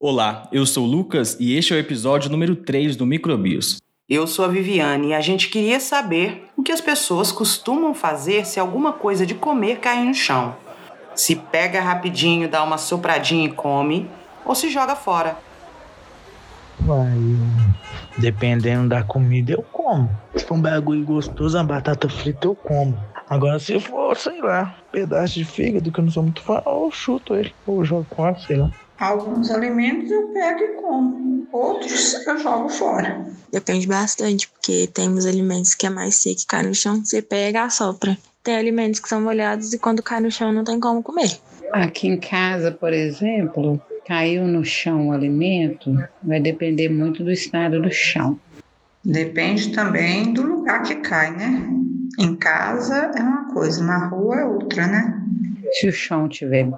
Olá, eu sou o Lucas e este é o episódio número 3 do Microbios. Eu sou a Viviane e a gente queria saber o que as pessoas costumam fazer se alguma coisa de comer cair no chão. Se pega rapidinho, dá uma sopradinha e come, ou se joga fora. Uai, eu- dependendo da comida, eu como. Se for um bagulho gostoso, uma batata frita, eu como. Agora, se for, sei lá, um pedaço de fígado, que eu não sou muito fã, eu chuto ele, ou jogo fora, sei lá. Alguns alimentos eu pego e como, outros eu jogo fora. Depende bastante, porque tem uns alimentos que é mais seco que cai no chão, você pega e assopra. Tem alimentos que são molhados e quando cai no chão não tem como comer. Aqui em casa, por exemplo, caiu no chão o alimento, vai depender muito do estado do chão. Depende também do lugar que cai, né? Em casa é uma coisa, na rua é outra, né? Se o chão estiver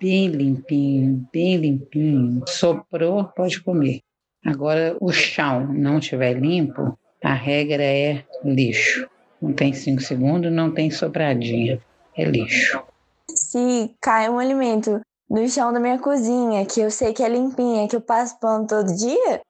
bem limpinho, bem limpinho, soprou, pode comer. Agora, o chão não estiver limpo, a regra é lixo. Não tem cinco segundos, não tem sopradinha. É lixo. Se cai um alimento no chão da minha cozinha, que eu sei que é limpinha, que eu passo pano todo dia,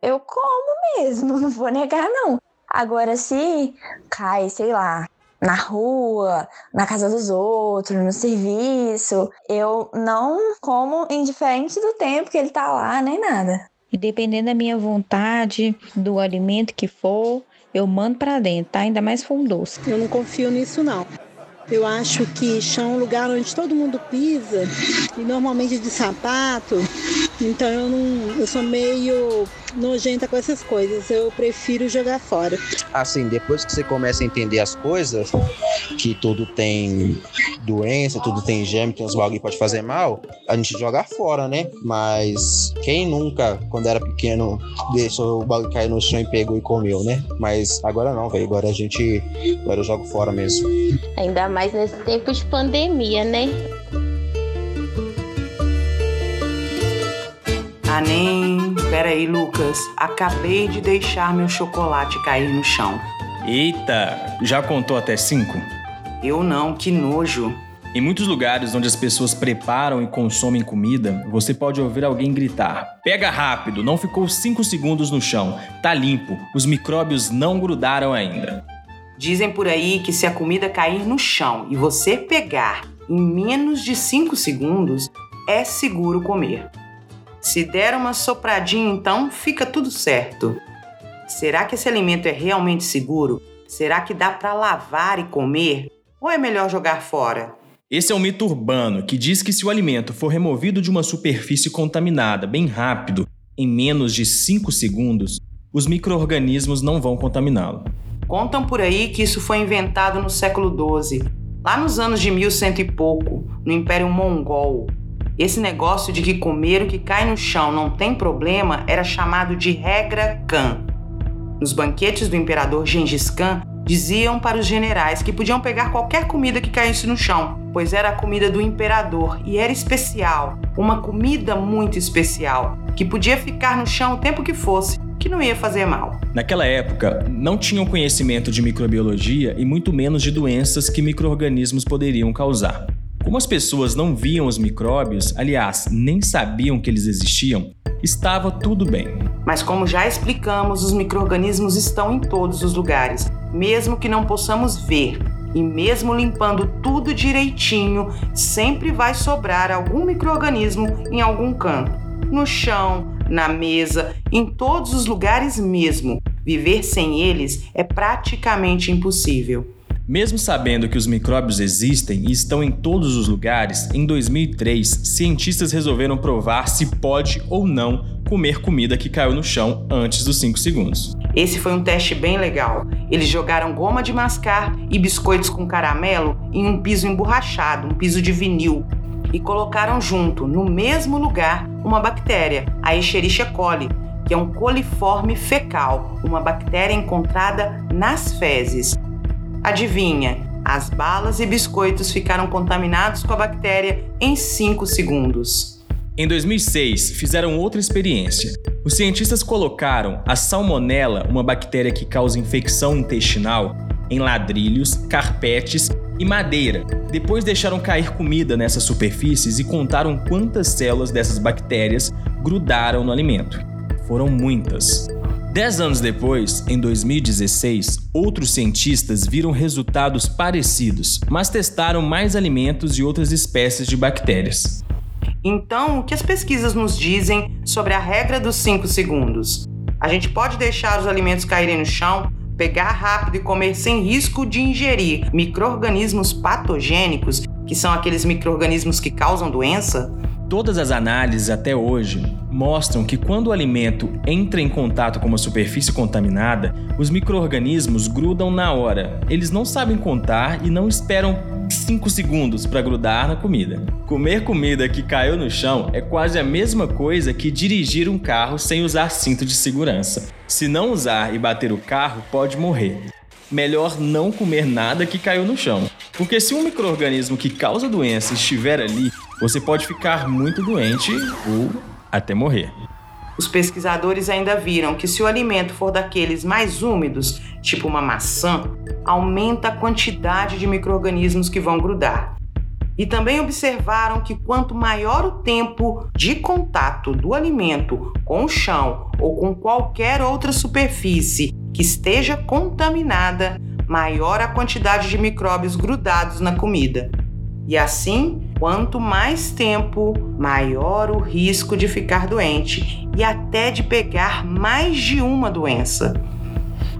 eu como mesmo, não vou negar não. Agora, se cai, sei lá, na rua, na casa dos outros, no serviço, eu não como indiferente do tempo que ele tá lá, nem nada. E dependendo da minha vontade, do alimento que for, eu mando pra dentro, tá? Ainda mais se for um doce. Eu não confio nisso não. Eu acho que chão é um lugar onde todo mundo pisa e normalmente de sapato. Então eu não, eu sou meio nojenta com essas coisas. Eu prefiro jogar fora. assim, depois que você começa a entender as coisas, que tudo tem doença, tudo tem germe, tem uns bagulho que pode fazer mal, a gente joga fora, né? Mas quem nunca, quando era pequeno, deixou o bagulho cair no chão e pegou e comeu, né? Mas agora não, velho. Agora a gente. Agora eu jogo fora mesmo. Ainda mais nesse tempo de pandemia, né? Ah, nem. Pera aí, Lucas. Acabei de deixar meu chocolate cair no chão. Eita, já contou até 5? Eu não, que nojo. Em muitos lugares onde as pessoas preparam e consomem comida, você pode ouvir alguém gritar: Pega rápido, não ficou 5 segundos no chão, tá limpo, os micróbios não grudaram ainda. Dizem por aí que se a comida cair no chão e você pegar em menos de 5 segundos, é seguro comer. Se der uma sopradinha, então fica tudo certo. Será que esse alimento é realmente seguro? Será que dá para lavar e comer? Ou é melhor jogar fora? Esse é um mito urbano que diz que se o alimento for removido de uma superfície contaminada bem rápido, em menos de 5 segundos, os micro-organismos não vão contaminá-lo. Contam por aí que isso foi inventado no século XII, lá nos anos de 1100 e pouco, no Império Mongol. Esse negócio de que comer o que cai no chão não tem problema era chamado de regra Khan. Nos banquetes do imperador Gengis Khan, diziam para os generais que podiam pegar qualquer comida que caísse no chão, pois era a comida do imperador e era especial, uma comida muito especial, que podia ficar no chão o tempo que fosse, que não ia fazer mal. Naquela época, não tinham conhecimento de microbiologia e muito menos de doenças que micro-organismos poderiam causar. Como as pessoas não viam os micróbios, aliás, nem sabiam que eles existiam, estava tudo bem. Mas como já explicamos, os micro-organismos estão em todos os lugares, mesmo que não possamos ver. E mesmo limpando tudo direitinho, sempre vai sobrar algum micro-organismo em algum canto. No chão, na mesa, em todos os lugares mesmo. Viver sem eles é praticamente impossível. Mesmo sabendo que os micróbios existem e estão em todos os lugares, em 2003, cientistas resolveram provar se pode ou não comer comida que caiu no chão antes dos 5 segundos. Esse foi um teste bem legal. Eles jogaram goma de mascar e biscoitos com caramelo em um piso emborrachado, um piso de vinil, e colocaram junto, no mesmo lugar, uma bactéria, a Escherichia coli, que é um coliforme fecal, uma bactéria encontrada nas fezes. Adivinha? As balas e biscoitos ficaram contaminados com a bactéria em 5 segundos. Em 2006, fizeram outra experiência. Os cientistas colocaram a salmonela, uma bactéria que causa infecção intestinal, em ladrilhos, carpetes e madeira. Depois deixaram cair comida nessas superfícies e contaram quantas células dessas bactérias grudaram no alimento. Foram muitas. Dez anos depois, em 2016, outros cientistas viram resultados parecidos, mas testaram mais alimentos e outras espécies de bactérias. Então, o que as pesquisas nos dizem sobre a regra dos 5 segundos? A gente pode deixar os alimentos caírem no chão, pegar rápido e comer sem risco de ingerir micro-organismos patogênicos, que são aqueles micro-organismos que causam doença? Todas as análises até hoje mostram que quando o alimento entra em contato com uma superfície contaminada, os micro-organismos grudam na hora. Eles não sabem contar e não esperam 5 segundos para grudar na comida. Comer comida que caiu no chão é quase a mesma coisa que dirigir um carro sem usar cinto de segurança. Se não usar e bater o carro, pode morrer melhor não comer nada que caiu no chão. Porque se um microorganismo que causa doença estiver ali, você pode ficar muito doente ou até morrer. Os pesquisadores ainda viram que se o alimento for daqueles mais úmidos, tipo uma maçã, aumenta a quantidade de microorganismos que vão grudar. E também observaram que quanto maior o tempo de contato do alimento com o chão ou com qualquer outra superfície que esteja contaminada, maior a quantidade de micróbios grudados na comida. E assim, quanto mais tempo, maior o risco de ficar doente e até de pegar mais de uma doença.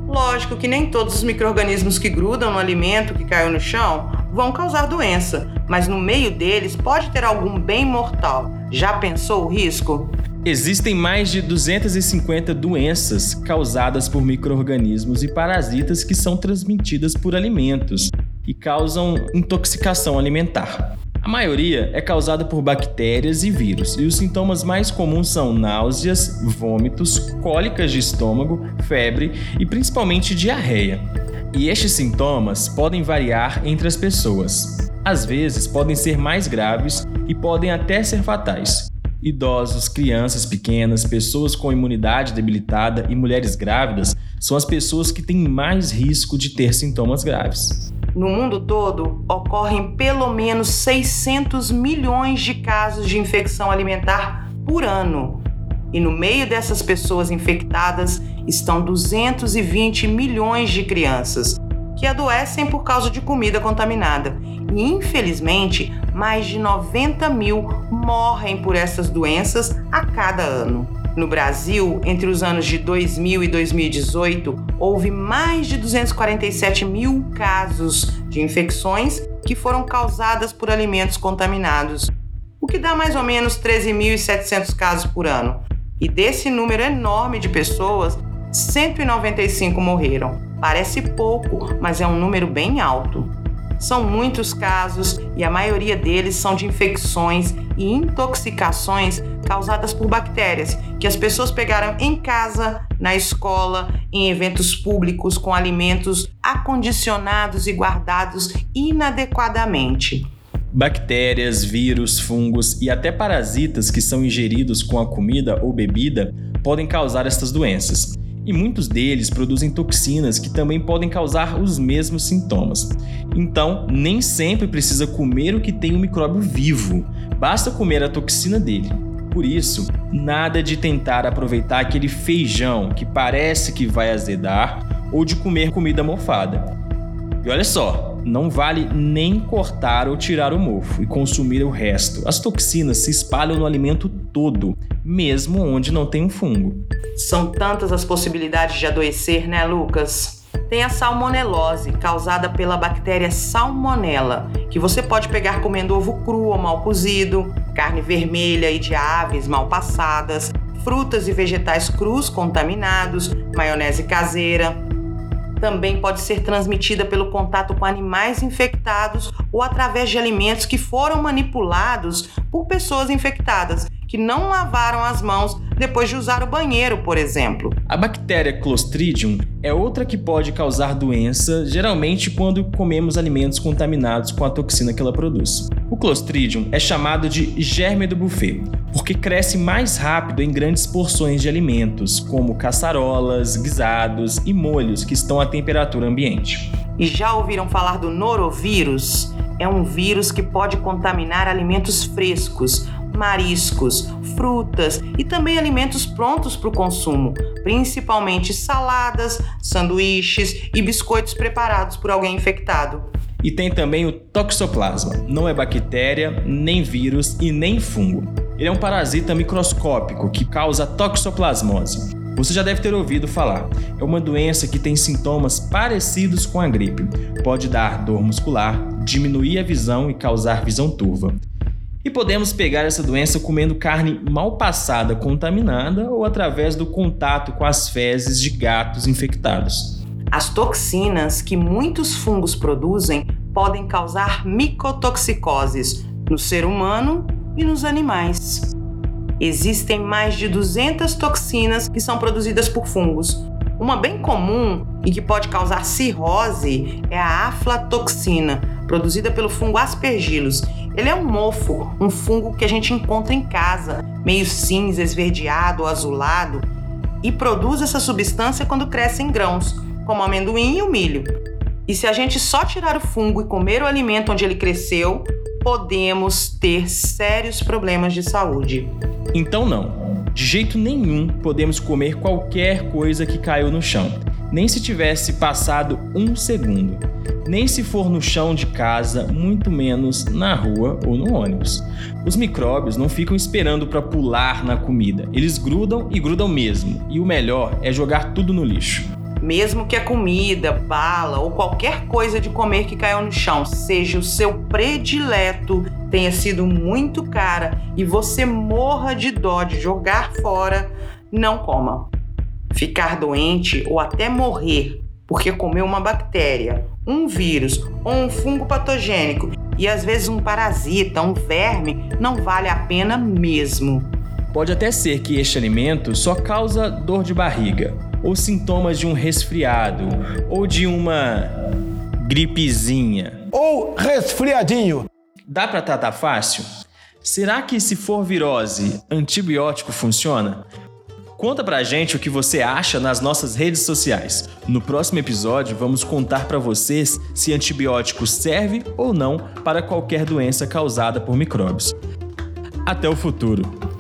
Lógico que nem todos os micro-organismos que grudam no alimento que caiu no chão vão causar doença, mas no meio deles pode ter algum bem mortal. Já pensou o risco? Existem mais de 250 doenças causadas por micro-organismos e parasitas que são transmitidas por alimentos e causam intoxicação alimentar. A maioria é causada por bactérias e vírus, e os sintomas mais comuns são náuseas, vômitos, cólicas de estômago, febre e principalmente diarreia. E estes sintomas podem variar entre as pessoas. Às vezes podem ser mais graves e podem até ser fatais idosos, crianças pequenas, pessoas com imunidade debilitada e mulheres grávidas são as pessoas que têm mais risco de ter sintomas graves. No mundo todo, ocorrem pelo menos 600 milhões de casos de infecção alimentar por ano. E no meio dessas pessoas infectadas estão 220 milhões de crianças, que adoecem por causa de comida contaminada. E infelizmente, mais de 90 mil morrem por essas doenças a cada ano. No Brasil, entre os anos de 2000 e 2018, houve mais de 247 mil casos de infecções que foram causadas por alimentos contaminados, o que dá mais ou menos 13.700 casos por ano. E desse número enorme de pessoas, 195 morreram. Parece pouco, mas é um número bem alto. São muitos casos e a maioria deles são de infecções e intoxicações causadas por bactérias que as pessoas pegaram em casa, na escola, em eventos públicos com alimentos acondicionados e guardados inadequadamente. Bactérias, vírus, fungos e até parasitas que são ingeridos com a comida ou bebida podem causar estas doenças e muitos deles produzem toxinas que também podem causar os mesmos sintomas. Então, nem sempre precisa comer o que tem um micróbio vivo, basta comer a toxina dele. Por isso, nada de tentar aproveitar aquele feijão que parece que vai azedar ou de comer comida mofada. E olha só, não vale nem cortar ou tirar o mofo e consumir o resto. As toxinas se espalham no alimento todo, mesmo onde não tem um fungo. São tantas as possibilidades de adoecer, né, Lucas? Tem a salmonelose, causada pela bactéria salmonella, que você pode pegar comendo ovo cru ou mal cozido, carne vermelha e de aves mal passadas, frutas e vegetais crus contaminados, maionese caseira, também pode ser transmitida pelo contato com animais infectados ou através de alimentos que foram manipulados por pessoas infectadas que não lavaram as mãos depois de usar o banheiro, por exemplo. A bactéria Clostridium é outra que pode causar doença, geralmente quando comemos alimentos contaminados com a toxina que ela produz. O Clostridium é chamado de germe do buffet, porque cresce mais rápido em grandes porções de alimentos, como caçarolas, guisados e molhos que estão à temperatura ambiente. E já ouviram falar do norovírus? É um vírus que pode contaminar alimentos frescos, mariscos, frutas e também alimentos prontos para o consumo, principalmente saladas, sanduíches e biscoitos preparados por alguém infectado. E tem também o toxoplasma. Não é bactéria, nem vírus e nem fungo. Ele é um parasita microscópico que causa toxoplasmose. Você já deve ter ouvido falar. É uma doença que tem sintomas parecidos com a gripe. Pode dar dor muscular, diminuir a visão e causar visão turva. E podemos pegar essa doença comendo carne mal passada, contaminada ou através do contato com as fezes de gatos infectados. As toxinas que muitos fungos produzem podem causar micotoxicoses no ser humano e nos animais. Existem mais de 200 toxinas que são produzidas por fungos. Uma bem comum e que pode causar cirrose é a aflatoxina, produzida pelo fungo Aspergillus. Ele é um mofo, um fungo que a gente encontra em casa, meio cinza, esverdeado azulado, e produz essa substância quando cresce em grãos, como o amendoim e o milho. E se a gente só tirar o fungo e comer o alimento onde ele cresceu, podemos ter sérios problemas de saúde. Então, não. De jeito nenhum podemos comer qualquer coisa que caiu no chão, nem se tivesse passado um segundo, nem se for no chão de casa, muito menos na rua ou no ônibus. Os micróbios não ficam esperando para pular na comida, eles grudam e grudam mesmo, e o melhor é jogar tudo no lixo. Mesmo que a comida, bala ou qualquer coisa de comer que caiu no chão seja o seu predileto, tenha sido muito cara e você morra de dó de jogar fora, não coma. Ficar doente ou até morrer porque comeu uma bactéria, um vírus ou um fungo patogênico e às vezes um parasita, um verme, não vale a pena mesmo. Pode até ser que este alimento só causa dor de barriga, ou sintomas de um resfriado, ou de uma gripezinha. Ou resfriadinho. Dá para tratar fácil? Será que se for virose, antibiótico funciona? Conta pra gente o que você acha nas nossas redes sociais. No próximo episódio, vamos contar para vocês se antibiótico serve ou não para qualquer doença causada por micróbios. Até o futuro!